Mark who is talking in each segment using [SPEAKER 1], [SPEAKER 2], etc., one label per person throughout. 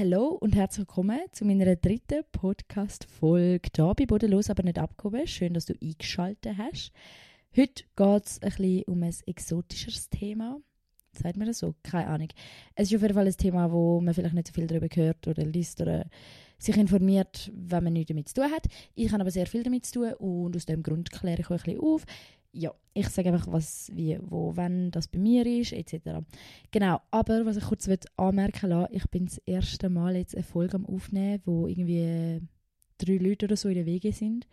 [SPEAKER 1] Hallo und herzlich willkommen zu meiner dritten Podcast-Folge hier bei Bodenlos, aber nicht abgehoben. Schön, dass du eingeschaltet hast. Heute geht es ein bisschen um ein exotischeres Thema. Sagt man das so? Keine Ahnung. Es ist auf jeden Fall ein Thema, wo man vielleicht nicht so viel darüber hört oder liest oder sich informiert, wenn man nichts damit zu tun hat. Ich habe aber sehr viel damit zu tun und aus dem Grund kläre ich euch ein bisschen auf. Ja, ich sage einfach, was, wie, wo, wenn das bei mir ist, etc. Genau, aber was ich kurz anmerken lassen, ich bin das erste Mal jetzt eine Folge am Aufnehmen, wo irgendwie drei Leute oder so in der Wege sind.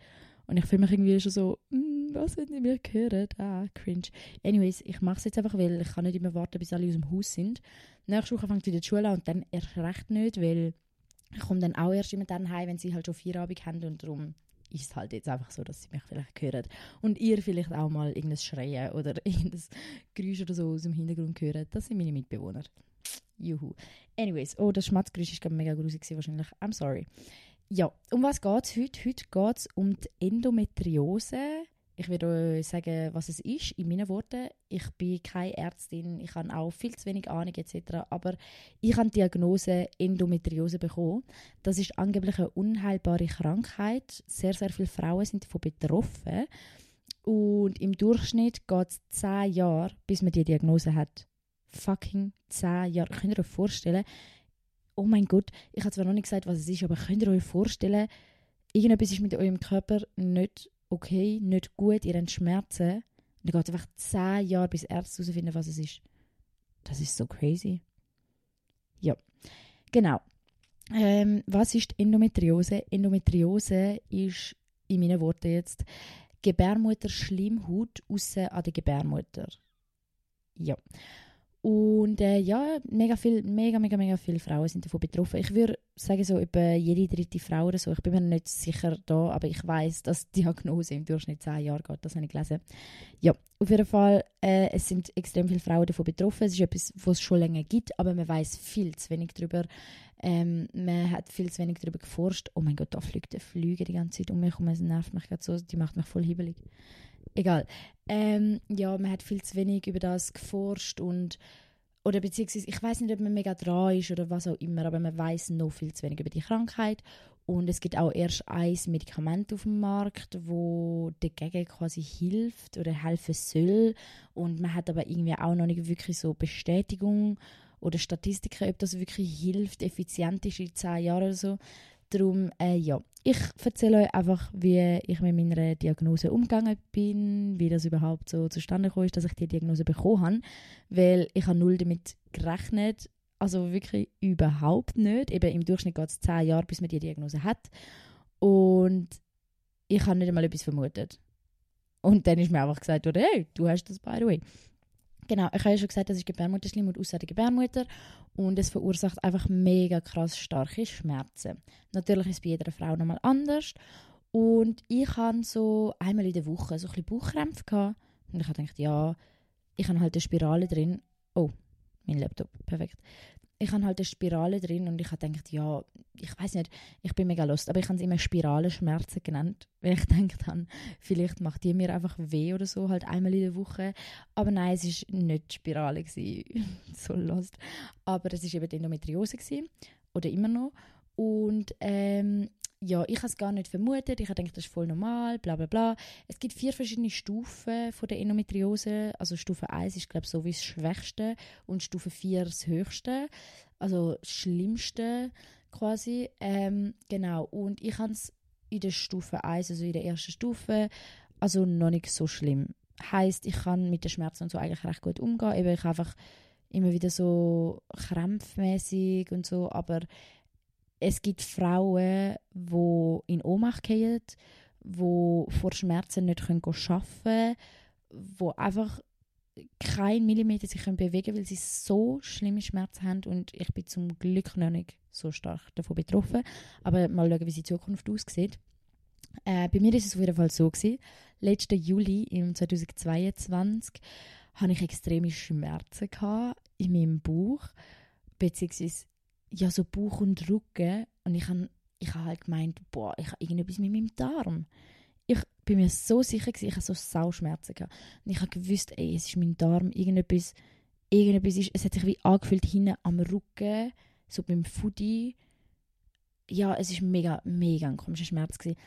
[SPEAKER 1] Und ich fühle mich irgendwie schon so, mm, was, wenn die mir hören? Ah, cringe. Anyways, ich mache es jetzt einfach, weil ich kann nicht immer warten, bis alle aus dem Haus sind. Nächste Woche fängt wieder die Schule an und dann erst recht nicht, weil ich komme dann auch erst immer dann heim, wenn sie halt schon Feierabend haben und darum ist halt jetzt einfach so, dass sie mich vielleicht hören. Und ihr vielleicht auch mal irgendein Schreien oder irgendein Geräusch oder so aus dem Hintergrund hören. Das sind meine Mitbewohner. Juhu. Anyways, oh, das Schmatzgeräusch war mega grusig wahrscheinlich. I'm sorry. Ja, um was geht es heute? Heute geht es um die Endometriose ich werde euch sagen, was es ist, in meinen Worten. Ich bin keine Ärztin, ich habe auch viel zu wenig Ahnung etc. Aber ich habe die Diagnose Endometriose bekommen. Das ist angeblich eine unheilbare Krankheit. Sehr, sehr viele Frauen sind davon betroffen. Und im Durchschnitt geht es zehn Jahre, bis man die Diagnose hat. Fucking zehn Jahre. Könnt ihr euch vorstellen, oh mein Gott, ich habe zwar noch nicht gesagt, was es ist, aber könnt ihr euch vorstellen, irgendetwas ist mit eurem Körper nicht okay, nicht gut, ihr habt Schmerzen. Und dann geht es einfach zehn Jahre, bis Ärzte herausfinden, was es ist. Das ist so crazy. Ja, genau. Ähm, was ist Endometriose? Endometriose ist, in meinen Worten jetzt, Gebärmutter-Schleimhaut aussen an der Gebärmutter. Ja. Und äh, ja, mega viel, mega, mega, mega viele Frauen sind davon betroffen. Ich würde sagen, so über jede dritte Frau oder so. Ich bin mir nicht sicher da, aber ich weiß, dass die Diagnose im Durchschnitt zehn Jahre geht. Das habe ich gelesen. Ja, auf jeden Fall, äh, es sind extrem viele Frauen davon betroffen. Es ist etwas, was es schon länger gibt, aber man weiß viel zu wenig darüber. Ähm, man hat viel zu wenig darüber geforscht. Oh mein Gott, da fliegt eine Flüge die ganze Zeit um mich und es nervt mich gerade so. Die macht mich voll hibbelig egal. Ähm, ja, man hat viel zu wenig über das geforscht und oder beziehungsweise ich weiß nicht, ob man mega dran ist oder was auch immer, aber man weiß noch viel zu wenig über die Krankheit und es gibt auch erst ein Medikament auf dem Markt, wo dagegen quasi hilft oder helfen soll und man hat aber irgendwie auch noch nicht wirklich so Bestätigung oder Statistiken, ob das wirklich hilft, effizient ist in zehn Jahren oder so. Darum, äh, ja, ich erzähle euch einfach, wie ich mit meiner Diagnose umgegangen bin, wie das überhaupt so zustande gekommen ist, dass ich die Diagnose bekommen habe, weil ich habe null damit gerechnet, also wirklich überhaupt nicht. Eben im Durchschnitt geht es zehn Jahre, bis man die Diagnose hat und ich habe nicht einmal etwas vermutet. Und dann ist mir einfach gesagt, hey, du hast das by the way. Genau, ich habe ja schon gesagt, das ist Gebärmutterschleimhaut außer der Gebärmutter und es verursacht einfach mega krass starke Schmerzen. Natürlich ist es bei jeder Frau nochmal anders und ich hatte so einmal in der Woche so ein bisschen Bauchkrämpfe gehabt und ich habe gedacht, ja, ich habe halt eine Spirale drin. Oh, mein Laptop, perfekt ich habe halt eine Spirale drin und ich habe gedacht, ja, ich weiß nicht, ich bin mega lost, aber ich habe es immer Spiralenschmerzen genannt, weil ich gedacht habe, vielleicht macht die mir einfach weh oder so, halt einmal in der Woche. Aber nein, es war nicht Spirale, so lost. Aber es war eben die Endometriose gewesen, oder immer noch. Und ähm, ja, ich habe es gar nicht vermutet. Ich habe gedacht, das ist voll normal, bla bla bla. Es gibt vier verschiedene Stufen von der Endometriose. Also Stufe 1 ist, glaube ich, so wie das Schwächste und Stufe 4 das Höchste. Also das Schlimmste quasi. Ähm, genau. Und ich habe es in der Stufe 1, also in der ersten Stufe, also noch nicht so schlimm. Heißt, ich kann mit den Schmerzen und so eigentlich recht gut umgehen. Eben, ich einfach immer wieder so krämpfmäßig und so, aber es gibt Frauen, die in Ohnmacht fallen, die vor Schmerzen nicht arbeiten können, die einfach keinen Millimeter sich bewegen können, weil sie so schlimme Schmerzen haben. Und ich bin zum Glück noch nicht so stark davon betroffen. Aber mal schauen, wie die Zukunft aussieht. Äh, bei mir ist es auf jeden Fall so gewesen. Letzten Juli im 2022 hatte ich extreme Schmerzen in meinem Bauch, beziehungsweise ja, so Bauch und Rücken. Und ich habe ich hab halt gemeint, boah, ich habe irgendetwas mit meinem Darm. Ich bin mir so sicher, gewesen, ich habe so Sauschmerzen gehabt. Und ich habe gewusst, ey, es ist mein Darm, irgendetwas, irgendetwas ist, es hat sich wie angefühlt hinten am Rücken, so beim Foodie. Ja, es ist mega, mega ein komischer Schmerz gewesen.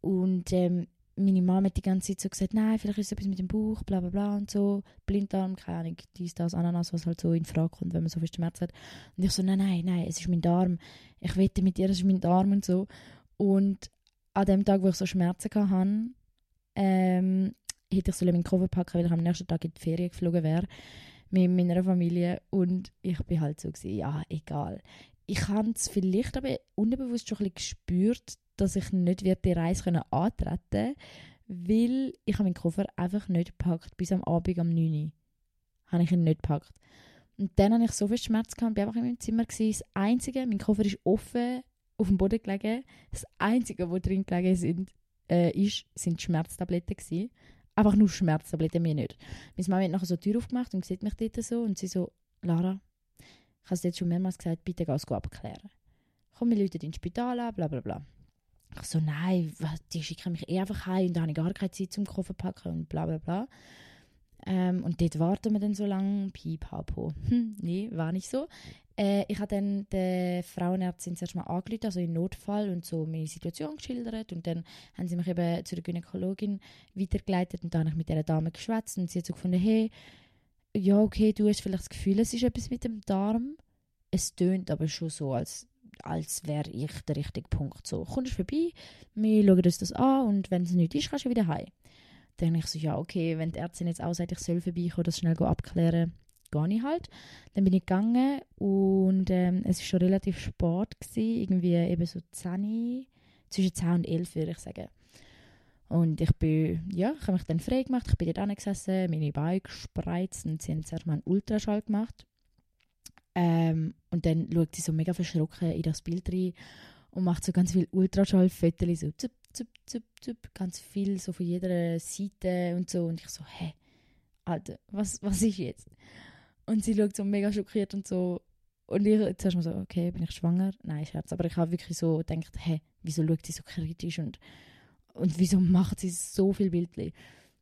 [SPEAKER 1] Und ähm, meine Mama hat die ganze Zeit so gesagt, nein, vielleicht ist es etwas mit dem Bauch, bla bla bla und so, Blinddarm, keine Ahnung, dies, das, Ananas, was halt so in Frage kommt, wenn man so viel Schmerz hat. Und ich so, nein, nein, nein, es ist mein Darm, ich wette mit dir, es ist mein Darm und so. Und an dem Tag, wo ich so Schmerzen hatte, ähm, hätte ich meinen Koffer packen weil ich am nächsten Tag in die Ferien geflogen wäre mit meiner Familie und ich bin halt so gewesen, ja, egal. Ich habe es vielleicht aber unbewusst schon ein bisschen gespürt, dass ich nicht die Reise antreten weil ich meinen Koffer einfach nicht gepackt bis am Abend um 9 Uhr. Habe ich ihn nicht gepackt. Und dann hatte ich so viel Schmerz gehabt, bin einfach in meinem Zimmer gewesen. Das Einzige, mein Koffer ist offen auf dem Boden gelegen. Das Einzige, was drin gelegen sind, äh, ist, sind Schmerztabletten gewesen. Einfach nur Schmerztabletten, mir nicht. Meine Mama hat nachher so die Tür aufgemacht und sieht mich dort so und sie so, Lara, ich habe es jetzt schon mehrmals gesagt, bitte geh es abklären. Komm, wir Leute ins Spital an, bla bla bla. Ich so, nein, die schicken mich eh einfach heim und da habe ich gar keine Zeit zum Koffer packen und bla bla bla. Ähm, und dort warten wir dann so lange, pipapo. Hm, nee, war nicht so. Äh, ich habe dann der Frauenärztin zuerst mal angerufen, also in Notfall und so meine Situation geschildert und dann haben sie mich eben zu der Gynäkologin weitergeleitet und dann habe ich mit dieser Dame geschwätzt und sie hat so gefunden, hey, ja okay, du hast vielleicht das Gefühl, es ist etwas mit dem Darm. Es tönt aber schon so, als als wäre ich der richtige Punkt. So, kommst du vorbei, wir schauen uns das an und wenn es nicht ist, kannst du wieder heim. Dann denke ich so, ja, okay, wenn die Ärztin jetzt auch sagt, ich soll vorbeikommen, das schnell abklären, gehe ich halt. Dann bin ich gegangen und ähm, es war schon relativ spät, gewesen, irgendwie eben so 10, zwischen 10 und 11 würde ich sagen. Und ich bin, ja, ich habe mich dann frei gemacht, ich bin dort gesessen, meine Beine gespreizt und sie haben zuerst mal einen Ultraschall gemacht. Ähm, und dann schaut sie so mega verschrocken in das Bild rein und macht so ganz viel Ultraschallfotos, so zup, zup, zup, zup, ganz viel, so von jeder Seite und so. Und ich so, hä, Alter, was, was ist jetzt? Und sie schaut so mega schockiert und so. Und ich zuerst mal so, okay, bin ich schwanger? Nein, Scherz. Aber ich habe wirklich so gedacht, hä, wieso schaut sie so kritisch und, und wieso macht sie so viel Bildchen?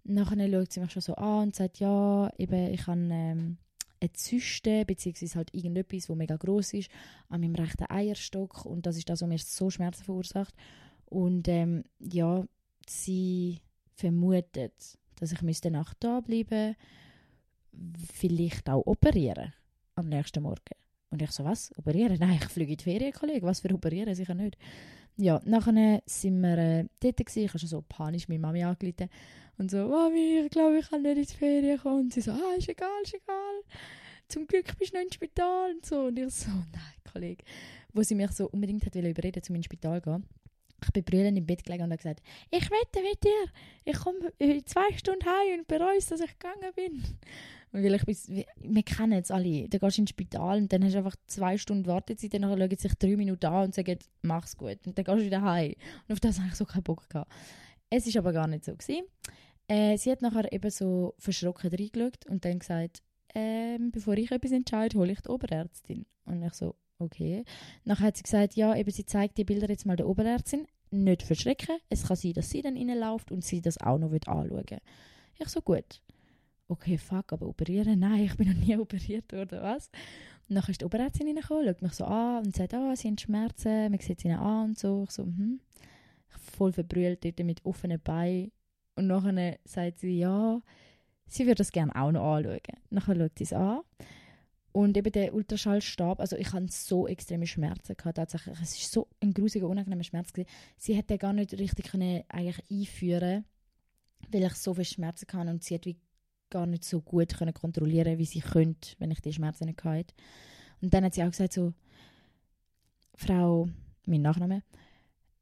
[SPEAKER 1] Nachher schaut sie mich schon so an und sagt, ja, eben, ich habe ähm, eine Zyste, beziehungsweise halt irgendetwas, das mega groß ist, an meinem rechten Eierstock. Und das ist das, was mir so Schmerzen verursacht. Und ähm, ja, sie vermutet, dass ich müsste Nacht da bleiben vielleicht auch operieren am nächsten Morgen. Und ich so, was? Operieren? Nein, ich fliege in die Ferien, Kollege. Was für operieren? Sicher nicht. Ja, nachher sind wir äh, dort gewesen. Ich habe schon so panisch meine Mami angerufen und so, Mami, ich glaube, ich kann nicht in die Ferien kommen. Und sie so, ah, ist egal, ist egal. Zum Glück bist du noch im Spital und so. Und ich so, nein, Kollege. Wo sie mich so unbedingt hat überreden, zum ins Spital zu gehen. Ich bin brüllend im Bett gelegen und habe gesagt, ich wette mit dir, ich komme in zwei Stunden heim und bereue es, dass ich gegangen bin. Weil ich bis, wir kennen es alle. Dann gehst du ins Spital und dann hast du einfach zwei Stunden Wartezeit, dann schauen sich drei Minuten an und sagen, mach's gut. Und dann gehst du wieder heim. Und auf das habe ich so keinen Bock gehabt. Es war aber gar nicht so. Gewesen. Äh, sie hat nachher eben so verschrocken reingeschaut und dann gesagt, ähm, bevor ich etwas entscheide, hole ich die Oberärztin. Und ich so, okay. Nachher hat sie gesagt, ja, eben sie zeigt die Bilder jetzt mal der Oberärztin. Nicht verschrecken. Es kann sein, dass sie dann reinläuft und sie das auch noch anschauen will. Ich so, gut okay, fuck, aber operieren? Nein, ich bin noch nie operiert worden, was? Und dann ist die Operärztin reingekommen, schaut mich so an und sagt, ah, oh, sie haben Schmerzen, man sieht sie ihnen an und so. Ich so, hm. Voll verbrüllt dort mit offenen Beinen. Und nachher sagt sie, ja, sie würde das gerne auch noch anschauen. Nachher schaut sie es an. Und eben der Ultraschallstab, also ich hatte so extreme Schmerzen gehabt, tatsächlich. Es war so ein grusiger, unangenehmer Schmerz. Gewesen. Sie hätte gar nicht richtig können eigentlich einführen weil ich so viele Schmerzen hatte und sie hat wie gar nicht so gut können kontrollieren wie sie könnte, wenn ich die Schmerzen nicht hatte. Und dann hat sie auch gesagt so, Frau, mein Nachname,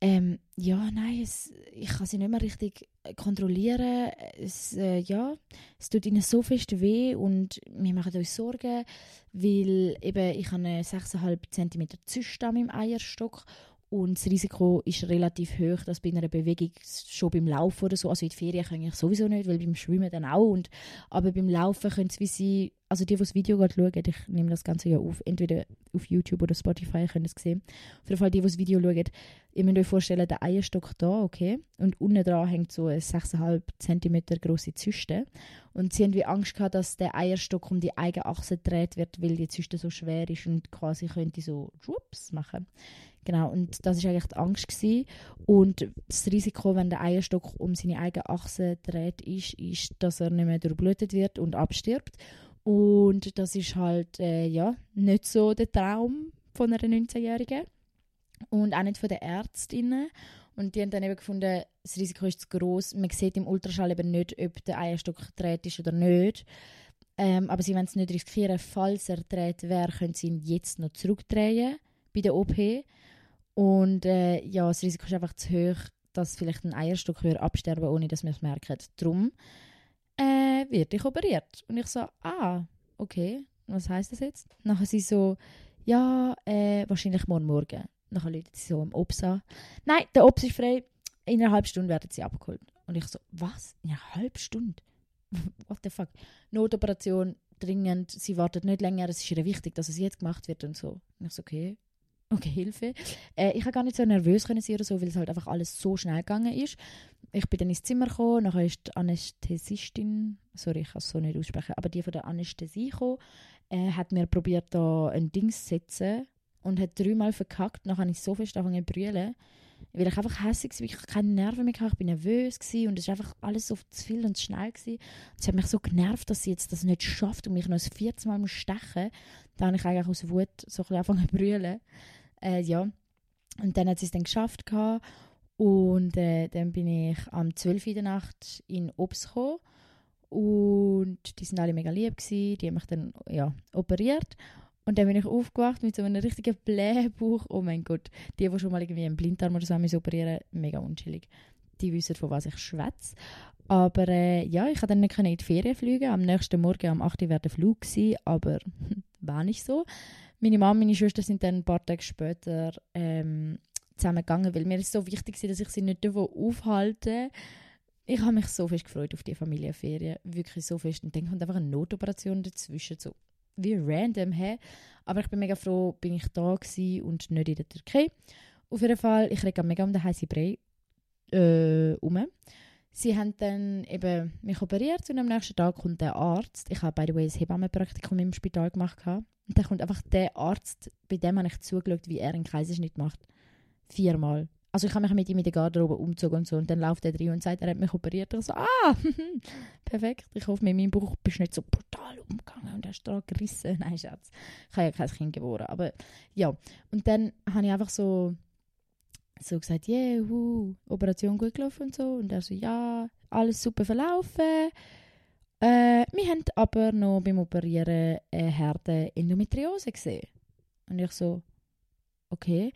[SPEAKER 1] ähm, ja, nein, es, ich kann sie nicht mehr richtig kontrollieren. Es, äh, ja, es tut ihnen so fest weh und wir machen uns Sorgen, weil eben ich habe eine 6,5 cm Zyste an meinem Eierstock und das Risiko ist relativ hoch, dass bei einer Bewegung schon beim Laufen oder so, also in die Ferien kann ich sowieso nicht, weil beim Schwimmen dann auch. Und, aber beim Laufen könnte es wie sie, also die, die das Video gerade schauen, ich nehme das Ganze ja auf, entweder auf YouTube oder Spotify, können es sehen. Auf jeden Fall, die, die das Video schauen, ihr müsst euch vorstellen, der Eierstock da, okay, und unten dran hängt so eine 6,5 cm große Zyste. Und sie haben wie Angst gehabt, dass der Eierstock um die eigene Achse dreht wird, weil die Zyste so schwer ist und quasi könnte so Schwupps machen. Genau, und das war eigentlich die Angst. Gewesen. Und das Risiko, wenn der Eierstock um seine eigene Achse dreht, ist, ist, dass er nicht mehr durchblutet wird und abstirbt. Und das ist halt äh, ja, nicht so der Traum von einer 19-Jährigen. Und auch nicht von den Ärztinnen. Und die haben dann eben gefunden, das Risiko ist zu groß. Man sieht im Ultraschall eben nicht, ob der Eierstock dreht ist oder nicht. Ähm, aber sie wollen es nicht riskieren, falls er dreht wäre, können sie ihn jetzt noch zurückdrehen bei der OP. Und äh, ja, das Risiko ist einfach zu hoch, dass vielleicht ein Eierstock würde absterben ohne dass wir es merken. Darum äh, wird ich operiert. Und ich so, ah, okay, was heißt das jetzt? Nachher sie so, ja, äh, wahrscheinlich morgen Morgen. Nachher sie so im Obs an. Nein, der Obs ist frei. In einer halben Stunde werden sie abgeholt. Und ich so, was? In einer halben Stunde? What the fuck? Notoperation, dringend. Sie wartet nicht länger. Es ist ihr wichtig, dass es jetzt gemacht wird und so. Und ich so, okay, okay, Hilfe. Äh, ich habe gar nicht so nervös können sein oder so, weil es halt einfach alles so schnell gegangen ist. Ich bin dann ins Zimmer gekommen, nachher ist die Anästhesistin, sorry, ich kann es so nicht aussprechen, aber die von der Anästhesie gekommen, äh, hat mir probiert da ein Ding zu setzen und hat dreimal verkackt. Nachher habe ich so fest angefangen zu brüllen, weil ich einfach hässlich war, ich keine Nerven mehr hatte, ich war nervös und es war einfach alles so zu viel und zu schnell gewesen. Es hat mich so genervt, dass sie jetzt das nicht schafft und mich noch ein viertes Mal stechen muss. Da habe ich eigentlich aus Wut so ein bisschen angefangen zu brüllen. Äh, ja. Und dann hat sie es dann geschafft. Gehabt. Und äh, dann bin ich am 12. in der Nacht in Obst gekommen. Und die sind alle mega lieb gewesen. Die haben mich dann ja, operiert. Und dann bin ich aufgewacht mit so einem richtigen Blähbauch. Oh mein Gott. Die, die schon mal irgendwie einen Blinddarm oder so haben operieren mega unschillig. Die wissen, von was ich schwätze. Aber äh, ja, ich konnte dann nicht in die Ferien fliegen. Am nächsten Morgen, am 8. Uhr, wäre der Flug gewesen, aber war nicht so. Meine Mama und meine Schwester sind dann ein paar Tage später ähm, zusammengegangen, weil mir ist so wichtig war, dass ich sie nicht aufhalte. Ich habe mich so fest gefreut auf die Familienferien, wirklich so fest. Und dann kommt einfach eine Notoperation dazwischen, so wie random, hä? Aber ich bin mega froh, bin ich da gewesen und nicht in der Türkei. Auf jeden Fall, ich rege mega um den heißen Brei äh, um. Sie haben dann eben mich operiert und am nächsten Tag kommt der Arzt. Ich habe, by the way, ein Hebammenpraktikum im Spital gemacht. Und dann kommt einfach der Arzt, bei dem habe ich zugeschaut, wie er einen Kaiserschnitt macht. Viermal. Also ich habe mich mit ihm in der Garderobe umgezogen und so. Und dann läuft er rein und sagt, er hat mich operiert. Ich so, ah, perfekt. Ich hoffe, mit meinem Bauch bist du nicht so brutal umgegangen und hast da gerissen. Nein, Schatz. Ich habe ja kein Kind geboren. Aber ja. Und dann habe ich einfach so so gesagt, yeah, uh, Operation gut gelaufen und so. Und er so, ja, alles super verlaufen. Äh, wir haben aber noch beim Operieren eine Herde Endometriose gesehen. Und ich so, okay.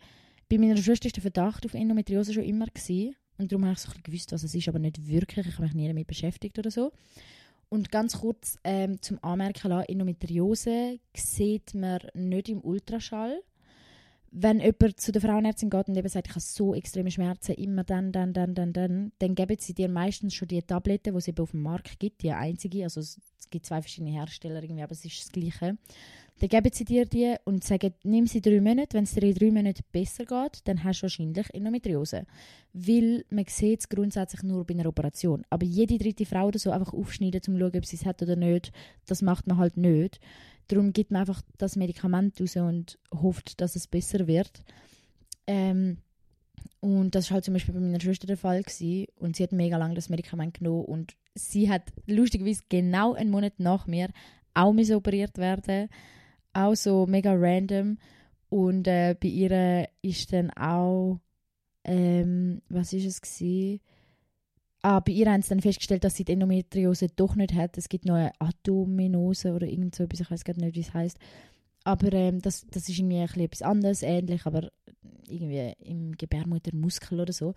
[SPEAKER 1] Bei meiner Schwester war der Verdacht auf Endometriose schon immer. Gewesen. Und darum habe ich so gewusst, was es ist, aber nicht wirklich. Ich habe mich nie damit beschäftigt oder so. Und ganz kurz ähm, zum Anmerken lassen, Endometriose sieht man nicht im Ultraschall wenn jemand zu der Frauenärztin geht und eben sagt, ich habe so extreme Schmerzen, immer dann, dann, dann, dann, dann, dann geben sie dir meistens schon die Tabletten, die es eben auf dem Markt gibt, die einzige, also es, gibt zwei verschiedene Hersteller irgendwie, aber es ist das Gleiche. Dann geben sie dir die und sagen, nimm sie drei Monate, wenn es dir in drei Monaten besser geht, dann hast du wahrscheinlich Endometriose. Weil man sieht es grundsätzlich nur bei einer Operation. Aber jede dritte Frau oder so einfach aufschneiden, um zu schauen, ob sie es hat oder nicht, das macht man halt nicht. Darum gibt man einfach das Medikament raus und hofft, dass es besser wird. Ähm, und das war halt zum Beispiel bei meiner Schwester der Fall. Gewesen. Und sie hat mega lange das Medikament genommen. Und sie hat lustigerweise genau einen Monat nach mir auch operiert werden. Auch so mega random. Und äh, bei ihr ist dann auch, ähm, was ist es gewesen? Ah, bei ihr haben sie dann festgestellt, dass sie die Endometriose doch nicht hat. Es gibt noch eine Atominose oder irgend so etwas, ich weiß gar nicht, wie es heißt. Aber ähm, das, das ist irgendwie ein etwas anderes, ähnlich, aber irgendwie im Gebärmuttermuskel oder so.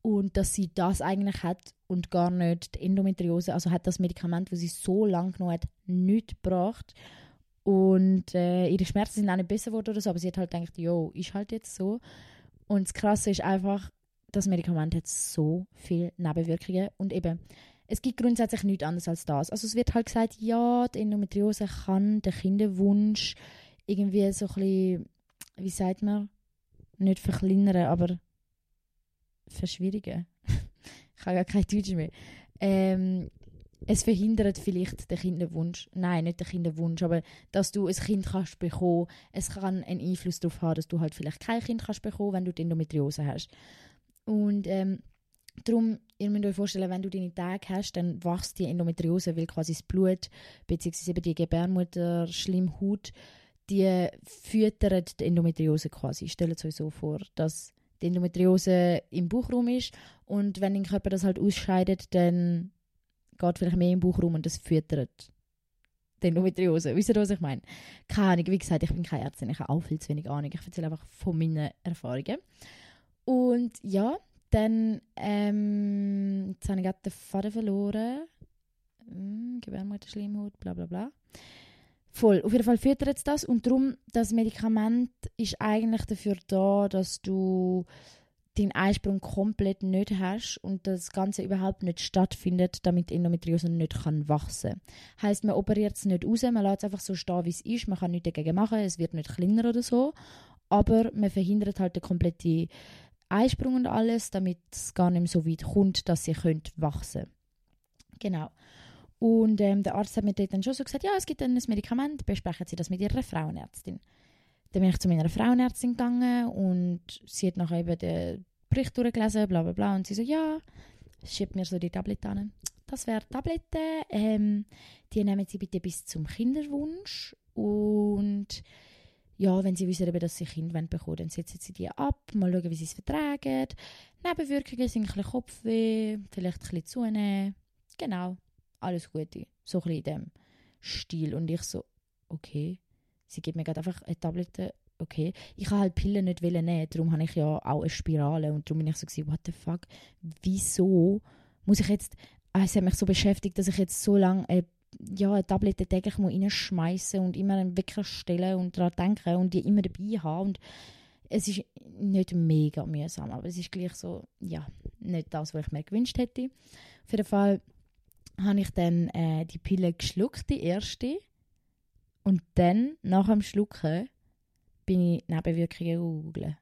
[SPEAKER 1] Und dass sie das eigentlich hat und gar nicht die Endometriose, also hat das Medikament, das sie so lange genommen hat, nicht gebracht. Und äh, ihre Schmerzen sind auch nicht besser geworden oder so, aber sie hat halt gedacht, jo, ist halt jetzt so. Und das Krasse ist einfach, das Medikament hat so viele Nebenwirkungen und eben es gibt grundsätzlich nichts anderes als das. Also es wird halt gesagt, ja, die Endometriose kann den Kinderwunsch irgendwie so ein bisschen, wie sagt man, nicht verkleinern, aber verschwierigen. ich habe ja kein Deutsch mehr. Ähm, es verhindert vielleicht den Kinderwunsch. Nein, nicht den Kinderwunsch, aber dass du ein Kind kannst bekommen. Es kann einen Einfluss darauf haben, dass du halt vielleicht kein Kind kannst bekommen, wenn du die Endometriose hast. Und ähm, darum, ihr müsst euch vorstellen, wenn du deine Tage hast, dann wächst die Endometriose, weil quasi das Blut bzw. die Gebärmutter, Schlimmhaut, die füttert die Endometriose quasi. Stellt euch so vor, dass die Endometriose im Bauchraum ist und wenn dein Körper das halt ausscheidet, dann geht vielleicht mehr im Bauchraum und das füttert die Endometriose. Wisst ihr, was ich meine? Keine Ahnung, wie gesagt, ich bin keine Ärztin, ich habe auch viel zu wenig Ahnung. Ich erzähle einfach von meinen Erfahrungen. Und ja, dann, ähm, jetzt habe ich gerade den Faden verloren. Hm, Gebärmutterschleimhaut, bla bla bla. Voll. Auf jeden Fall füttert es das und darum, das Medikament ist eigentlich dafür da, dass du den Eisprung komplett nicht hast und das Ganze überhaupt nicht stattfindet, damit Endometriose nicht kann wachsen kann. Heißt, man operiert es nicht raus, man lässt es einfach so stehen, wie es ist, man kann nichts dagegen machen, es wird nicht kleiner oder so, aber man verhindert halt den kompletten Eisprung und alles, damit es gar nicht mehr so weit kommt, dass sie könnt wachsen Genau. Und ähm, der Arzt hat mir dann schon so gesagt, ja, es gibt ein Medikament, besprechen Sie das mit Ihrer Frauenärztin. Dann bin ich zu meiner Frauenärztin gegangen und sie hat nachher eben den Bericht durchgelesen, bla bla bla. Und sie so, ja, schiebt mir so die Tablette an. Das wäre Tablette. Ähm, die nehmen Sie bitte bis zum Kinderwunsch. Und ja, wenn Sie wissen, dass Sie Kind bekommen dann setzen Sie die ab, mal schauen, wie Sie es vertragen. Nebenwirkungen sind ein bisschen Kopfweh, vielleicht ein bisschen zunehmen. Genau, alles Gute. So ein bisschen in dem Stil. Und ich so, okay sie gibt mir gerade einfach eine Tablette, okay. Ich kann halt Pillen nicht nehmen, darum habe ich ja auch eine Spirale und darum bin ich so gewesen, what the fuck, wieso muss ich jetzt, ah, es hat mich so beschäftigt, dass ich jetzt so lange eine, ja, eine Tablette täglich reinschmeißen und immer einen Wecker stellen und daran denken und die immer dabei haben und es ist nicht mega mühsam, aber es ist gleich so, ja, nicht das, was ich mir gewünscht hätte. Auf jeden Fall habe ich dann äh, die Pille geschluckt, die erste. Und dann, nach dem Schlucken, bin ich Nebenwirkungen googeln.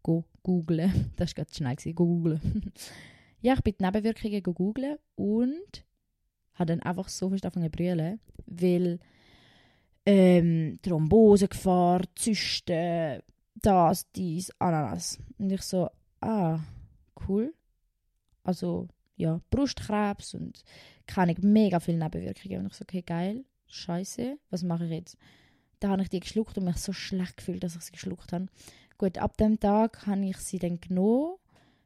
[SPEAKER 1] Go googlen. Das war gerade schnell. Googlen. ja, ich bin die Nebenwirkungen googeln und habe dann einfach so fest angefangen zu brüllen, weil ähm, Thrombosegefahr, Zysten, das, dies, Ananas. Und ich so, ah, cool. Also, ja, Brustkrebs und keine mega viele Nebenwirkungen. Und ich so, okay, geil. Scheiße, was mache ich jetzt? Da habe ich die geschluckt und mich so schlecht gefühlt, dass ich sie geschluckt habe. Gut, ab dem Tag habe ich sie dann genommen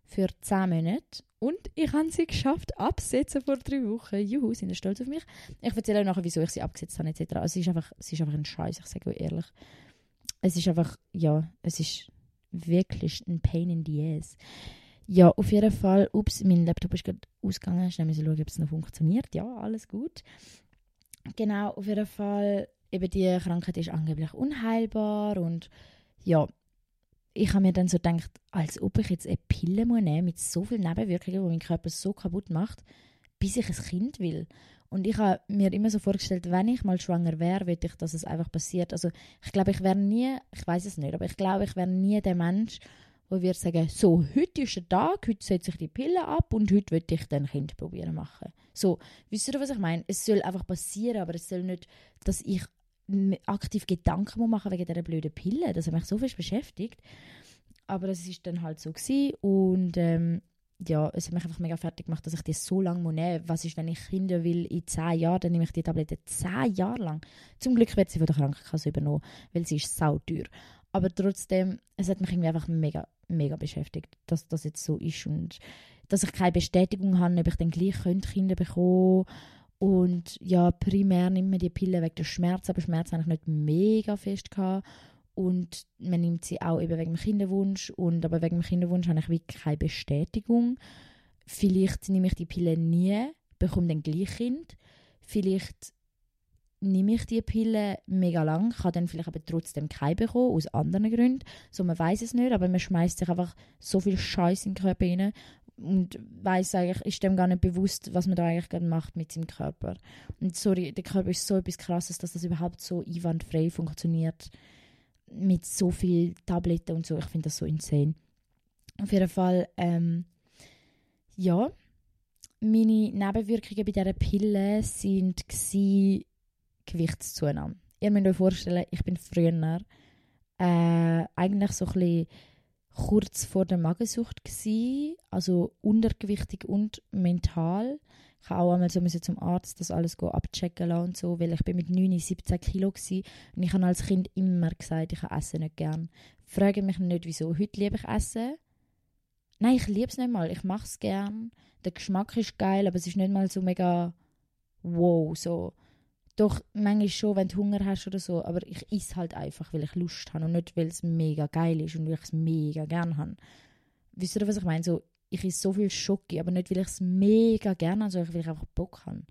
[SPEAKER 1] für 10 Monate und ich habe sie geschafft absetzen vor drei Wochen. Juhu, sind Sie stolz auf mich? Ich erzähle euch nachher, wieso ich sie abgesetzt habe etc. Also es ist einfach, es ist einfach ein Scheiß, ich sage euch ehrlich. Es ist einfach, ja, es ist wirklich ein Pain in the ass. Ja, auf jeden Fall, ups, mein Laptop ist gerade ausgegangen. Schnell müssen schauen, ob es noch funktioniert. Ja, alles gut. Genau, auf jeden Fall, eben die Krankheit ist angeblich unheilbar und ja, ich habe mir dann so gedacht, als ob ich jetzt eine Pille muss nehmen mit so vielen Nebenwirkungen, die meinen Körper so kaputt macht, bis ich ein Kind will. Und ich habe mir immer so vorgestellt, wenn ich mal schwanger wäre, würde ich, dass es einfach passiert. Also ich glaube, ich wäre nie, ich weiß es nicht, aber ich glaube, ich wäre nie der Mensch, wo wir sagen, so, heute ist der Tag, heute setze ich die Pille ab und heute würde ich dann Kind probieren machen. So, wisst ihr, was ich meine? Es soll einfach passieren, aber es soll nicht, dass ich aktiv Gedanken machen wegen dieser blöden Pille. Das hat mich so viel beschäftigt. Aber das ist dann halt so gewesen. und ähm, ja, es hat mich einfach mega fertig gemacht, dass ich das so lange nehmen muss. Was ist, wenn ich Kinder will in zehn Jahren, dann nehme ich die Tablette zehn Jahre lang. Zum Glück wird sie von der Krankenkasse übernommen, weil sie ist sauteuer. Aber trotzdem, es hat mich irgendwie einfach mega mega beschäftigt, dass das jetzt so ist und dass ich keine Bestätigung habe, ob ich dann gleich Kinder bekommen und ja, primär nimmt man die Pille wegen der Schmerzen, aber Schmerzen habe ich nicht mega fest gehabt. Und man nimmt sie auch eben wegen dem Kinderwunsch. Und aber wegen dem Kinderwunsch habe ich wirklich keine Bestätigung. Vielleicht nehme ich die Pille nie, bekomme dann gleich Kind. Vielleicht nehme ich die Pille mega lang, kann dann vielleicht aber trotzdem keine bekommen, aus anderen Gründen. So, man weiß es nicht, aber man schmeißt sich einfach so viel Scheiß in den Körper rein, und weiß eigentlich, ist dem gar nicht bewusst, was man da eigentlich gerade macht mit seinem Körper. Und sorry, der Körper ist so etwas Krasses, dass das überhaupt so einwandfrei funktioniert mit so viel Tabletten und so. Ich finde das so insane. Auf jeden Fall, ähm, ja, meine Nebenwirkungen bei dieser Pille sind Gewichtszunahme. Ihr müsst euch vorstellen, ich bin früher äh, eigentlich so ein bisschen kurz vor der Magensucht gewesen, also untergewichtig und mental. Ich habe auch einmal so zum Arzt das alles abchecken lassen und so, weil ich bin mit 9, 17 Kilo war und ich habe als Kind immer gesagt, ich esse nicht gern. Frage mich nicht, wieso. Heute liebe ich Essen. Nein, ich liebe es nicht mal. Ich mache es gern. Der Geschmack ist geil, aber es ist nicht mal so mega wow, so doch, manchmal schon, wenn du Hunger hast oder so, aber ich esse halt einfach, weil ich Lust habe und nicht, weil es mega geil ist und weil ich es mega gerne habe. Wisst ihr, was ich meine? So, ich esse so viel Schoki, aber nicht, weil ich es mega gerne habe, sondern weil ich einfach Bock habe.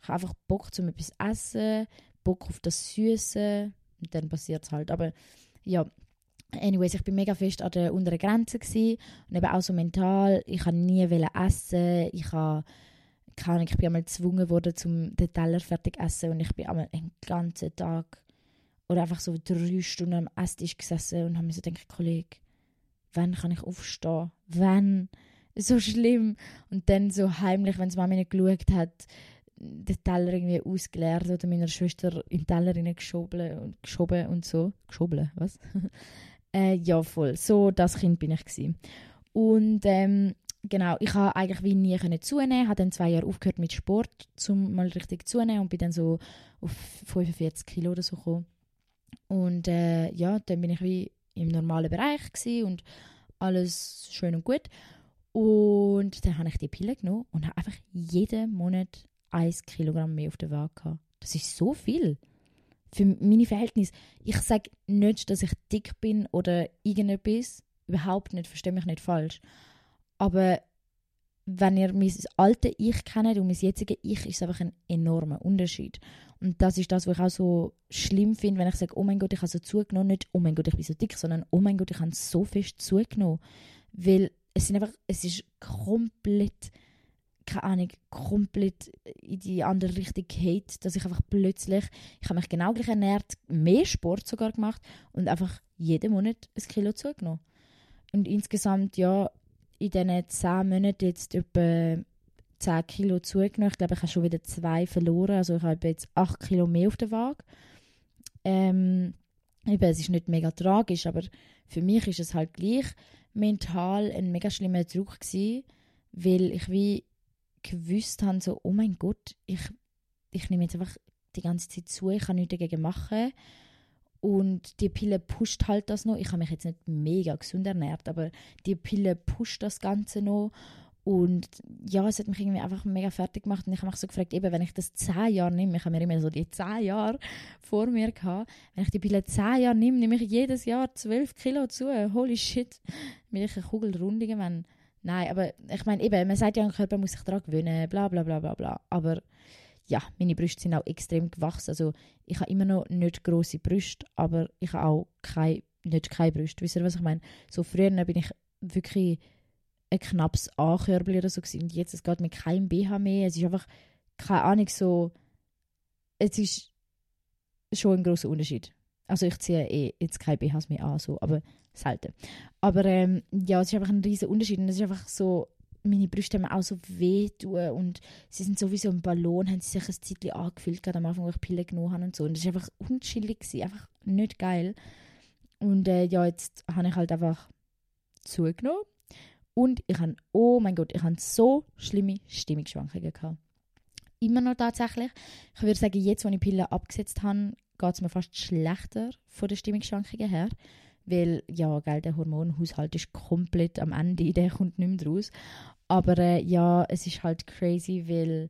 [SPEAKER 1] Ich habe einfach Bock zum etwas essen, Bock auf das Süße und dann passiert es halt. Aber ja, anyways, ich bin mega fest an der unteren Grenze gewesen, und eben auch so mental. Ich habe nie essen, ich habe keine ich bin einmal gezwungen worden, zum den Teller fertig zu essen und ich bin einmal einen ganzen Tag oder einfach so drei Stunden am Esstisch gesessen und habe mir so gedacht, Kollege, wann kann ich aufstehen? Wann? So schlimm. Und dann so heimlich, wenn es Mama nicht geschaut hat, den Teller irgendwie ausgeleert oder meiner Schwester in den Teller geschoben und geschoben und so. Geschoben, was? äh, ja, voll. So das Kind bin ich gewesen. Und ähm, genau, ich habe eigentlich wie nie können zunehmen, habe dann zwei Jahre aufgehört mit Sport, um mal richtig zunehmen und bin dann so auf 45 Kilo oder so gekommen. Und äh, ja, dann bin ich wie im normalen Bereich und alles schön und gut. Und dann habe ich die Pille genommen und habe einfach jeden Monat 1 Kilogramm mehr auf der Waage gehabt. Das ist so viel. Für meine Verhältnisse. Ich sage nicht, dass ich dick bin oder irgendetwas. Überhaupt nicht, verstehe mich nicht falsch. Aber wenn ihr mein altes Ich kennt und mein jetziges Ich, ist es einfach ein enormer Unterschied. Und das ist das, was ich auch so schlimm finde, wenn ich sage, oh mein Gott, ich habe so zugenommen. Nicht, oh mein Gott, ich bin so dick, sondern, oh mein Gott, ich habe so fest zugenommen. Weil es sind einfach, es ist komplett, keine Ahnung, komplett in die andere Richtung Hate, dass ich einfach plötzlich, ich habe mich genau gleich ernährt, mehr Sport sogar gemacht und einfach jeden Monat ein Kilo zugenommen. Und insgesamt, ja, in diesen zehn Monaten jetzt etwa 10 Kilo zugenommen. Ich glaube, ich habe schon wieder zwei verloren. Also ich habe jetzt 8 Kilo mehr auf der Waage. Ähm, es ist nicht mega tragisch, aber für mich ist es halt gleich mental ein mega schlimmer Druck gewesen, weil ich wie gewusst habe, so, oh mein Gott, ich, ich nehme jetzt einfach die ganze Zeit zu, ich kann nichts dagegen machen. Und die Pille pusht halt das noch. Ich habe mich jetzt nicht mega gesund ernährt, aber die Pille pusht das Ganze noch. Und ja, es hat mich irgendwie einfach mega fertig gemacht. Und ich habe mich so gefragt, eben, wenn ich das zehn Jahre nehme, ich habe mir immer so die zehn Jahre vor mir gehabt, wenn ich die Pille zehn Jahre nehme, nehme ich jedes Jahr zwölf Kilo zu. Holy shit. Bin ich eine Kugelrunde wenn Nein, aber ich meine, eben, man sagt ja, ein Körper muss sich daran gewöhnen, bla bla bla bla bla. Aber ja, meine Brüste sind auch extrem gewachsen. Also ich habe immer noch nicht große Brüste, aber ich habe auch kein, nicht keine Brüste. Wisst ihr, was ich meine? So früher bin ich wirklich ein knappes A-Körbel oder so gewesen. und jetzt es geht mit keinem BH mehr. Es ist einfach, keine Ahnung, so, es ist schon ein großer Unterschied. Also ich ziehe eh jetzt keine BHs mehr an, so, aber selten. Aber ähm, ja, es ist einfach ein riesiger Unterschied und es ist einfach so, meine Brüste haben auch so wehtun und sie sind sowieso im Ballon, haben sie sich ein Zeitchen angefühlt, gerade am Anfang, wo ich Pille genommen habe und so. Und das war einfach unchillig, einfach nicht geil. Und äh, ja, jetzt habe ich halt einfach zugenommen und ich habe, oh mein Gott, ich habe so schlimme Stimmungsschwankungen gehabt. Immer noch tatsächlich. Ich würde sagen, jetzt, wo ich Pille abgesetzt habe, geht es mir fast schlechter von den Stimmungsschwankungen her. Weil, ja, gell, der Hormonhaushalt ist komplett am Ende, der kommt nicht mehr raus. Aber äh, ja, es ist halt crazy, weil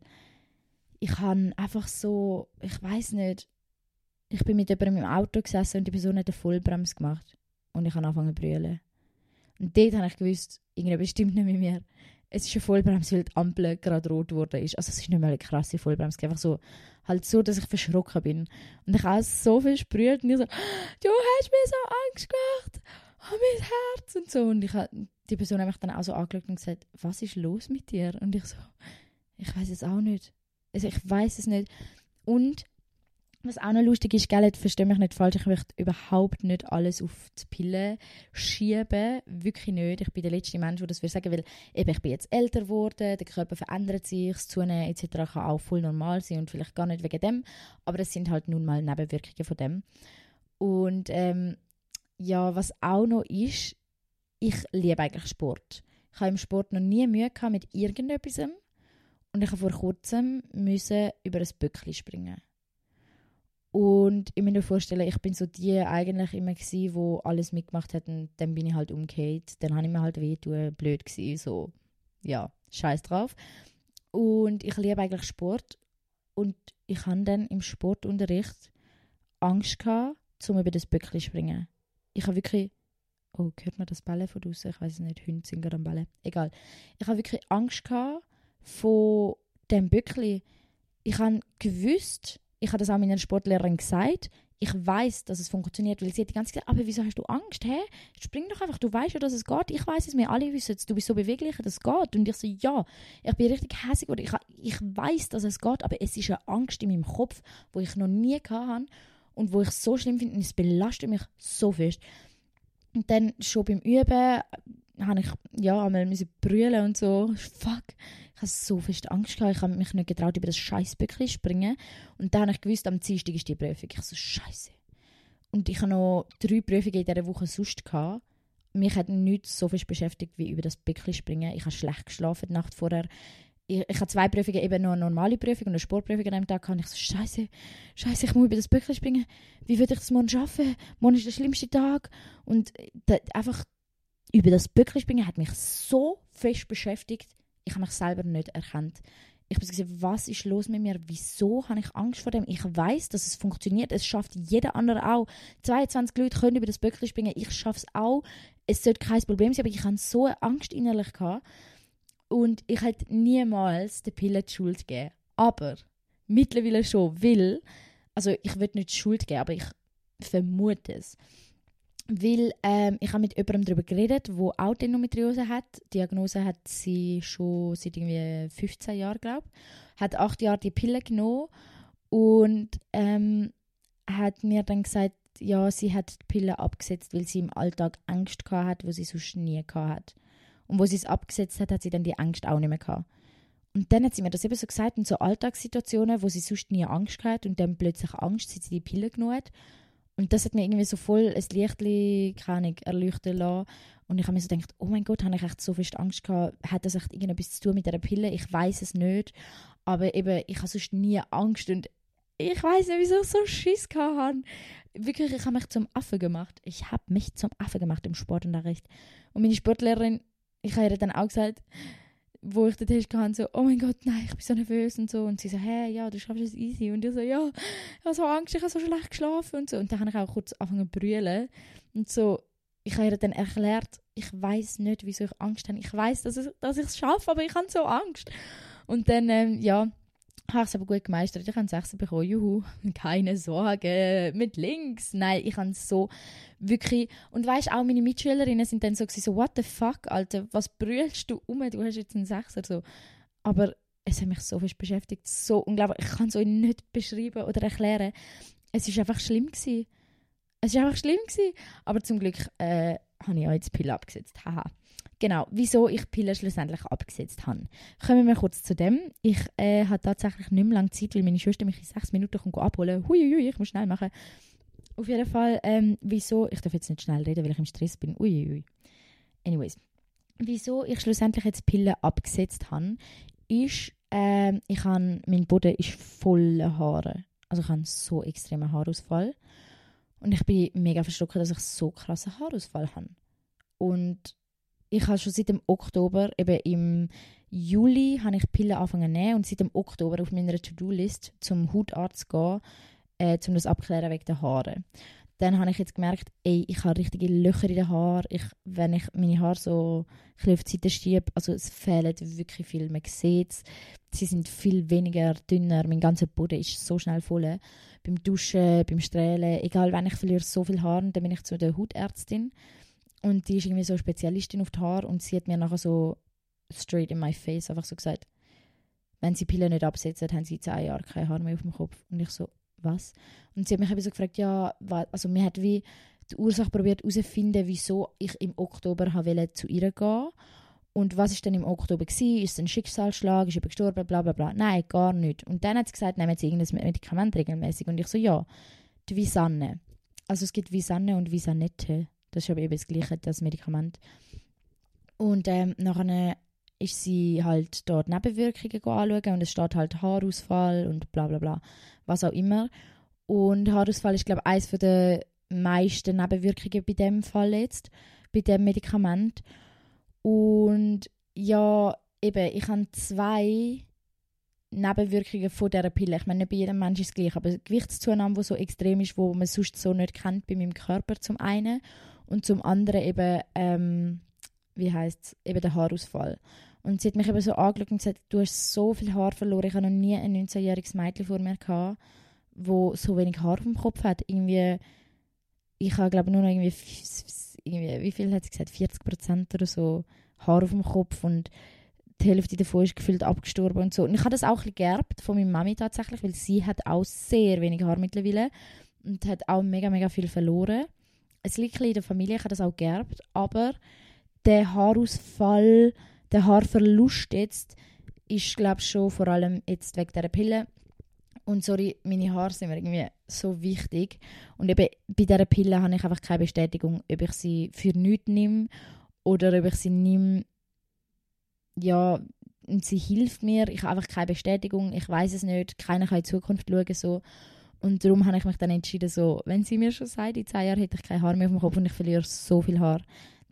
[SPEAKER 1] ich habe einfach so, ich weiß nicht, ich bin mit jemandem im Auto gesessen und die Person hat eine Vollbremse gemacht. Und ich habe angefangen zu brüllen. Und dort habe ich gewusst, irgendetwas stimmt nicht mit mir es ist eine Vollbremse, weil die Ampel gerade rot geworden ist. Also es ist nicht mehr eine krasse Vollbremse, einfach so, halt so, dass ich verschrocken bin. Und ich habe so viel gesprüht und ich so, du hast mir so Angst gemacht, oh mein Herz und so. Und ich habe die Person hat mich dann auch so angeschaut und gesagt, was ist los mit dir? Und ich so, ich weiß es auch nicht. Also ich weiß es nicht. Und was auch noch lustig ist, gell, verstehe mich nicht falsch, ich möchte überhaupt nicht alles auf die Pille schieben. Wirklich nicht. Ich bin der letzte Mensch, der das würde sagen, weil eben, ich bin jetzt älter geworden, der Körper verändert sich, das Zunehmen etc. kann auch voll normal sein und vielleicht gar nicht wegen dem, aber es sind halt nun mal Nebenwirkungen von dem. Und ähm, ja, was auch noch ist, ich liebe eigentlich Sport. Ich habe im Sport noch nie Mühe gehabt mit irgendetwas und ich habe vor kurzem müssen über ein Böckli springen und ich muss mir vorstellen, ich bin so die eigentlich immer gewesen, wo alles mitgemacht hat und dann bin ich halt umgekehrt. Dann habe ich mir halt weh tun, blöd gewesen, so, ja, scheiß drauf. Und ich liebe eigentlich Sport und ich hatte dann im Sportunterricht Angst gehabt, zum über das Böckli springen. Ich habe wirklich, oh, hört man das Bälle von draußen? Ich weiß es nicht, Hunde sind gerade am Bälle. Egal. Ich habe wirklich Angst gehabt vor dem Böckli. Ich habe gewusst, ich habe das auch meiner Sportlehrerin gesagt. Ich weiß, dass es funktioniert, weil sie hat die ganze Zeit gesagt, aber wieso hast du Angst? Hä? Spring doch einfach, du weißt ja, dass es geht. Ich weiß es, wir alle wissen es, du bist so beweglich, dass es geht. Und ich so, ja, ich bin richtig hässlich oder ich, ich weiß, dass es geht, aber es ist eine Angst in meinem Kopf, wo ich noch nie hatte und wo ich so schlimm finde und es belastet mich so fest. Und dann schon beim Üben habe ich ja einmal brüllen und so. Fuck. Ich hatte so fest Angst gehabt. Ich habe mich nicht getraut, über das Scheißböckchen zu springen. Und dann habe ich gewusst, am Dienstag ist die Prüfung. Ich so, Scheiße. Und ich habe noch drei Prüfungen in dieser Woche sonst gehabt. Mich hat nichts so fest beschäftigt wie über das Böckchen springen. Ich habe schlecht geschlafen die Nacht vorher. Ich, ich habe zwei Prüfungen, eben noch eine normale Prüfung und eine Sportprüfung an einem Tag. Und ich so, Scheiße, Scheiße, ich muss über das Böckchen springen. Wie würde ich das morgen schaffen? Morgen ist der schlimmste Tag. Und da, einfach über das Böckchen springen hat mich so fest beschäftigt ich habe mich selber nicht erkannt. Ich habe gesagt, was ist los mit mir? Wieso habe ich Angst vor dem? Ich weiß, dass es funktioniert. Es schafft jeder andere auch. 22 Leute können über das Böckchen springen. Ich schaffe es auch. Es sollte kein Problem sein, aber ich hatte so eine Angst innerlich. Gehabt. Und ich hätte niemals der Pille die Schuld gegeben. Aber mittlerweile schon, weil, also ich würde nicht die Schuld geben, aber ich vermute es. Weil ähm, ich habe mit jemandem darüber geredet, der auch die Endometriose hat. Die Diagnose hat sie schon seit irgendwie 15 Jahren, glaube ich. Hat acht Jahre die Pille genommen und ähm, hat mir dann gesagt, ja, sie hat die Pille abgesetzt, weil sie im Alltag Angst hat, wo sie sonst nie hat. Und wo sie es abgesetzt hat, hat sie dann die Angst auch nicht mehr gehabt. Und dann hat sie mir das eben so gesagt, in so Alltagssituationen, wo sie sonst nie Angst hat und dann plötzlich Angst, seit sie die Pille genommen hat. Und das hat mir irgendwie so voll ein Lichtli, keine erleuchten lassen. Und ich habe mir so gedacht, oh mein Gott, habe ich echt so fest Angst gehabt, hat das echt irgendetwas zu tun mit dieser Pille? Ich weiß es nicht. Aber eben, ich habe sonst nie Angst und ich weiß nicht, wieso ich so Schiss hatte. Wirklich, ich habe mich zum Affe gemacht. Ich habe mich zum Affe gemacht im Sportunterricht. Und meine Sportlehrerin, ich habe ihr dann auch gesagt, wo ich Test hatte, so, oh mein Gott, nein, ich bin so nervös und so. Und sie so, hey, ja, du schaffst es easy. Und ich so, ja, ich habe so Angst, ich habe so schlecht geschlafen und so. Und dann habe ich auch kurz angefangen zu brüllen. Und so, ich habe ihr dann erklärt, ich weiß nicht, wieso ich Angst habe. Ich weiß, dass, ich, dass ich es schaffe, aber ich habe so Angst. Und dann, ähm, ja, habe es aber gut gemeistert. Ich habe 6 bekommen. Juhu, keine Sorge, mit links. Nein, ich habe so wirklich. Und weißt auch meine Mitschülerinnen sind dann so, so what the fuck, Alter, was brüllst du um? Du hast jetzt einen Sechser. So. Aber es hat mich so fest beschäftigt. So unglaublich. Ich kann es euch nicht beschreiben oder erklären. Es war einfach schlimm. Gewesen. Es war einfach schlimm. Gewesen. Aber zum Glück äh, habe ich auch jetzt Pille abgesetzt. Haha. Genau, wieso ich Pillen schlussendlich abgesetzt habe. Kommen wir kurz zu dem. Ich äh, habe tatsächlich nicht mehr lange Zeit, weil meine Schwester mich in sechs Minuten abholen Huiuiui, ich muss schnell machen. Auf jeden Fall, ähm, wieso, ich darf jetzt nicht schnell reden, weil ich im Stress bin. Uiuiui. Anyways, wieso ich schlussendlich jetzt Pillen abgesetzt habe, ist, äh, ich habe, mein Boden ist voller Haare. Also ich habe so extremen Haarausfall. Und ich bin mega verschrocken, dass ich so krassen Haarausfall habe. Und ich habe schon seit dem Oktober, eben im Juli, habe ich Pillen angefangen zu nehmen und seit dem Oktober auf meiner To-Do-List zum Hautarzt gehen, äh, um das abklären wegen der Haare. Dann habe ich jetzt gemerkt, ey, ich habe richtige Löcher in den Haaren. Ich, wenn ich meine Haare so auf die Seite schiebe, also es fehlen wirklich viel. Man sieht es, sie sind viel weniger dünner. Mein ganzer Boden ist so schnell voll. Beim Duschen, beim Strahlen, egal wenn ich verliere so viel Haare, dann bin ich zu der Hautärztin Und die ist irgendwie so Spezialistin auf die Haare und sie hat mir nachher so straight in my face einfach so gesagt, wenn sie Pille nicht absetzen, haben sie zehn Jahre keine Haare mehr auf dem Kopf. Und ich so, was? Und sie hat mich eben so gefragt, ja, also mir hat wie die Ursache probiert herauszufinden, wieso ich im Oktober zu ihr gehen und was ist denn im Oktober gewesen? Ist es ein Schicksalsschlag? Ist jemand gestorben? Bla bla bla. Nein, gar nicht. Und dann hat sie gesagt, nehmen Sie irgendein Medikament regelmäßig. Und ich so, ja, die Visanne. Also es gibt Visanne und Visanette. Das ist aber eben das gleiche, das Medikament. Und ähm, nachher ist sie halt dort Nebenwirkungen anschauen und es steht halt Haarausfall und bla bla bla, was auch immer. Und Haarausfall ist, glaube ich, eines der meisten Nebenwirkungen bei dem Fall jetzt, bei dem Medikament. Und ja, eben, ich habe zwei Nebenwirkungen von dieser Pille. Ich meine, nicht bei jedem Menschen ist es gleich, aber Gewichtszunahme, die so extrem ist, wo man sonst so nicht kennt bei meinem Körper zum einen und zum anderen eben, ähm, wie heißt eben der Haarausfall. Und sie hat mich eben so angeschaut und gesagt, du hast so viel Haar verloren. Ich habe noch nie ein 19-jähriges Mädchen vor mir gehabt, wo so wenig Haar auf dem Kopf hat. Irgendwie, ich habe glaube nur noch irgendwie, irgendwie, wie viel hat sie gesagt, 40 Prozent oder so Haar auf dem Kopf und die Hälfte davon ist gefühlt abgestorben und so. Und ich habe das auch ein geerbt von meiner Mami tatsächlich, weil sie hat auch sehr wenig Haar mittlerweile und hat auch mega, mega viel verloren. Es liegt in der Familie, ich habe das auch geerbt, aber der Haarausfall, der Haarverlust jetzt ist, glaube schon vor allem jetzt wegen dieser Pille. Und sorry, meine Haare sind mir irgendwie so wichtig. Und eben bei dieser Pille habe ich einfach keine Bestätigung, ob ich sie für nichts nehme oder ob ich sie nehme, ja, sie hilft mir. Ich habe einfach keine Bestätigung, ich weiß es nicht, keiner kann in die Zukunft schauen. So. Und darum habe ich mich dann entschieden, so, wenn sie mir schon sagt, in zehn Jahren hätte ich kein Haar mehr auf dem Kopf und ich verliere so viel Haar,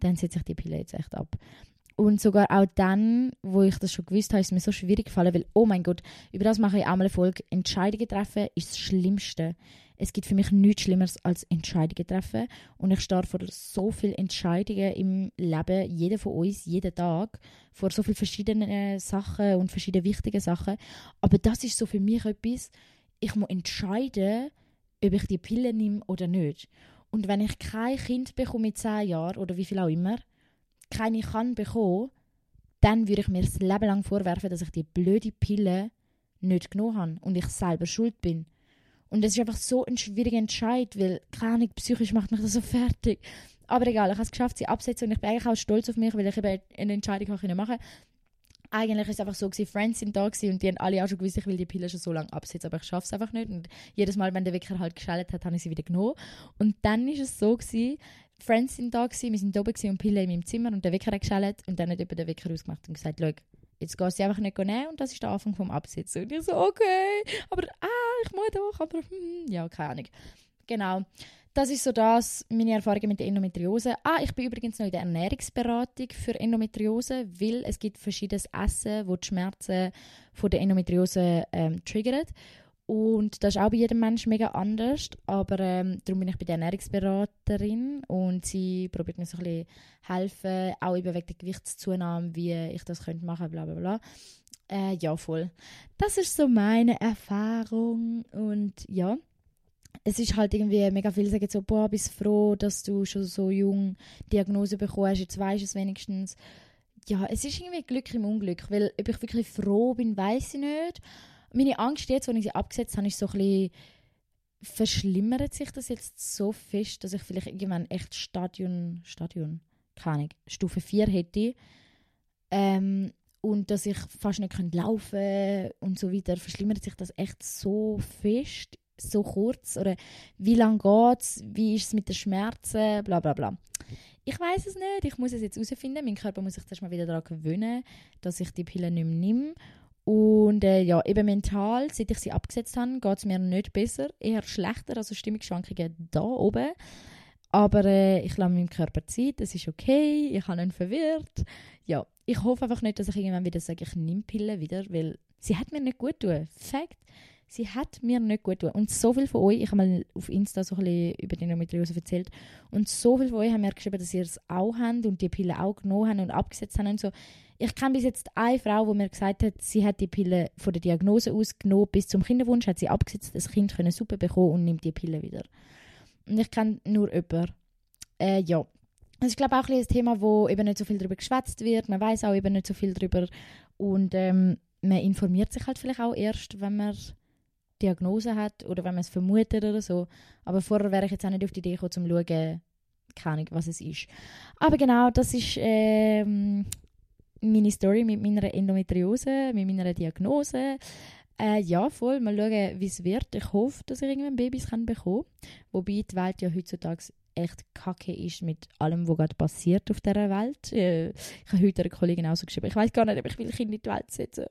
[SPEAKER 1] dann setze ich die Pille jetzt echt ab. Und sogar auch dann, wo ich das schon gewusst habe, ist es mir so schwierig gefallen, weil, oh mein Gott, über das mache ich auch mal eine Folge. Entscheidungen treffen ist das Schlimmste. Es gibt für mich nichts Schlimmeres als Entscheidungen treffen. Und ich stehe vor so vielen Entscheidungen im Leben, jeder von uns, jeden Tag, vor so vielen verschiedenen Sachen und verschiedenen wichtigen Sachen. Aber das ist so für mich etwas, ich muss entscheiden, ob ich die Pille nehme oder nicht. Und wenn ich kein Kind bekomme mit 10 Jahren oder wie viel auch immer, keine kann bekommen, dann würde ich mir das Leben lang vorwerfen, dass ich die blöde Pille nicht genommen habe und ich selber schuld bin. Und das ist einfach so ein schwieriger Entscheid, weil, keine Ahnung, psychisch macht mich das so fertig. Aber egal, ich habe es geschafft, sie abzusetzen und ich bin eigentlich auch stolz auf mich, weil ich eben eine Entscheidung machen konnte. Eigentlich war es einfach so, gewesen, Friends sind da und die haben alle auch schon gewusst, ich will die Pille schon so lange absetzen, aber ich schaffe es einfach nicht. Und jedes Mal, wenn der Wecker halt geschaltet hat, habe ich sie wieder genommen. Und dann war es so, gewesen, Friends sind da, gewesen, wir sind oben gewesen und Pille in meinem Zimmer und der Wecker hat geschaltet und dann hat jemand den Wecker ausgemacht und gesagt, schau, jetzt gehst du einfach nicht nehmen und das ist der Anfang vom Absitzen. Und ich so, okay, aber ah, ich muss doch, aber hm, ja, keine Ahnung. Genau. Das ist so das, meine Erfahrungen mit der Endometriose. Ah, ich bin übrigens noch in der Ernährungsberatung für Endometriose, weil es gibt verschiedenes Essen, wo die Schmerzen von der Endometriose ähm, triggern. Und das ist auch bei jedem Menschen mega anders. Aber ähm, darum bin ich bei der Ernährungsberaterin und sie probiert mir so ein bisschen helfen, auch eben wegen der Gewichtszunahme, wie ich das könnte machen, bla bla bla. Äh, ja, voll. Das ist so meine Erfahrung. Und ja, es ist halt irgendwie mega viel sagen so, boah, bist froh, dass du schon so jung Diagnose bekommen hast, jetzt weißt du es wenigstens. Ja, es ist irgendwie Glück im Unglück, weil ob ich wirklich froh bin, weiß ich nicht. Meine Angst jetzt, als ich sie abgesetzt habe, ist so ein bisschen, verschlimmert sich das jetzt so fest, dass ich vielleicht irgendwann echt Stadion, Stadion, keine Ahnung, Stufe 4 hätte. Ähm, und dass ich fast nicht laufen könnte und so weiter, verschlimmert sich das echt so fest, so kurz? Oder wie lange geht es? Wie ist es mit den Schmerzen? Bla bla bla. Ich weiß es nicht. Ich muss es jetzt herausfinden. Mein Körper muss sich erst mal wieder daran gewöhnen, dass ich die Pille nicht mehr nehme. Und äh, ja, eben mental, seit ich sie abgesetzt habe, geht es mir nicht besser, eher schlechter, also Stimmungsschwankungen da oben. Aber äh, ich lasse meinem Körper Zeit, es ist okay, ich habe ihn verwirrt. Ja, ich hoffe einfach nicht, dass ich irgendwann wieder sage, ich nehme Pillen wieder, weil sie hat mir nicht gut tun. Fakt, sie hat mir nicht gut tun. Und so viele von euch, ich habe mal auf Insta so ein bisschen über die Endometriose erzählt, und so viele von euch haben mir geschrieben, dass sie es auch haben und die Pille auch genommen haben und abgesetzt haben und so. Ich kenne bis jetzt eine Frau, die mir gesagt hat, sie hat die Pille von der Diagnose aus genommen, bis zum Kinderwunsch hat sie abgesetzt, das Kind können Suppe bekommen und nimmt die Pille wieder. Und ich kenne nur jemanden. Äh, ja. Es ist, glaube ich, auch ein, ein Thema, wo eben nicht so viel darüber geschwätzt wird. Man weiß auch eben nicht so viel darüber. Und ähm, man informiert sich halt vielleicht auch erst, wenn man Diagnose hat oder wenn man es vermutet oder so. Aber vorher wäre ich jetzt auch nicht auf die Idee gekommen, um zu schauen, keine Ahnung, was es ist. Aber genau, das ist ähm, meine Story mit meiner Endometriose, mit meiner Diagnose. Äh, ja, voll. Mal schauen, wie es wird. Ich hoffe, dass ich irgendwann Babys kann bekommen kann. Wobei die Welt ja heutzutage echt kacke ist mit allem, was gerade passiert auf dieser Welt. Äh, ich habe heute einer Kollegin auch so geschrieben, ich weiß gar nicht, ob ich will Kinder in die Welt setzen.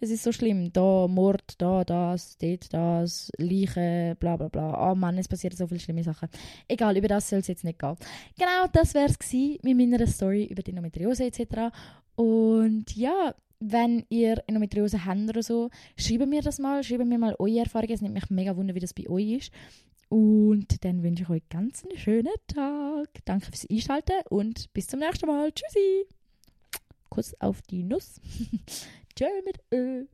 [SPEAKER 1] Es ist so schlimm. Da Mord, da das, dort das, Leichen, bla bla bla. Oh Mann, es passieren so viele schlimme Sachen. Egal, über das soll es jetzt nicht gehen. Genau, das wäre es mit meiner Story über die Endometriose etc. Und ja, wenn ihr Endometriose habt oder so, schreibt mir das mal, schreibt mir mal eure Erfahrungen. Es nimmt mich mega wunder, wie das bei euch ist. Und dann wünsche ich euch ganz einen schönen Tag. Danke fürs Einschalten und bis zum nächsten Mal. Tschüssi. Kuss auf die Nuss. Tschö mit Ö.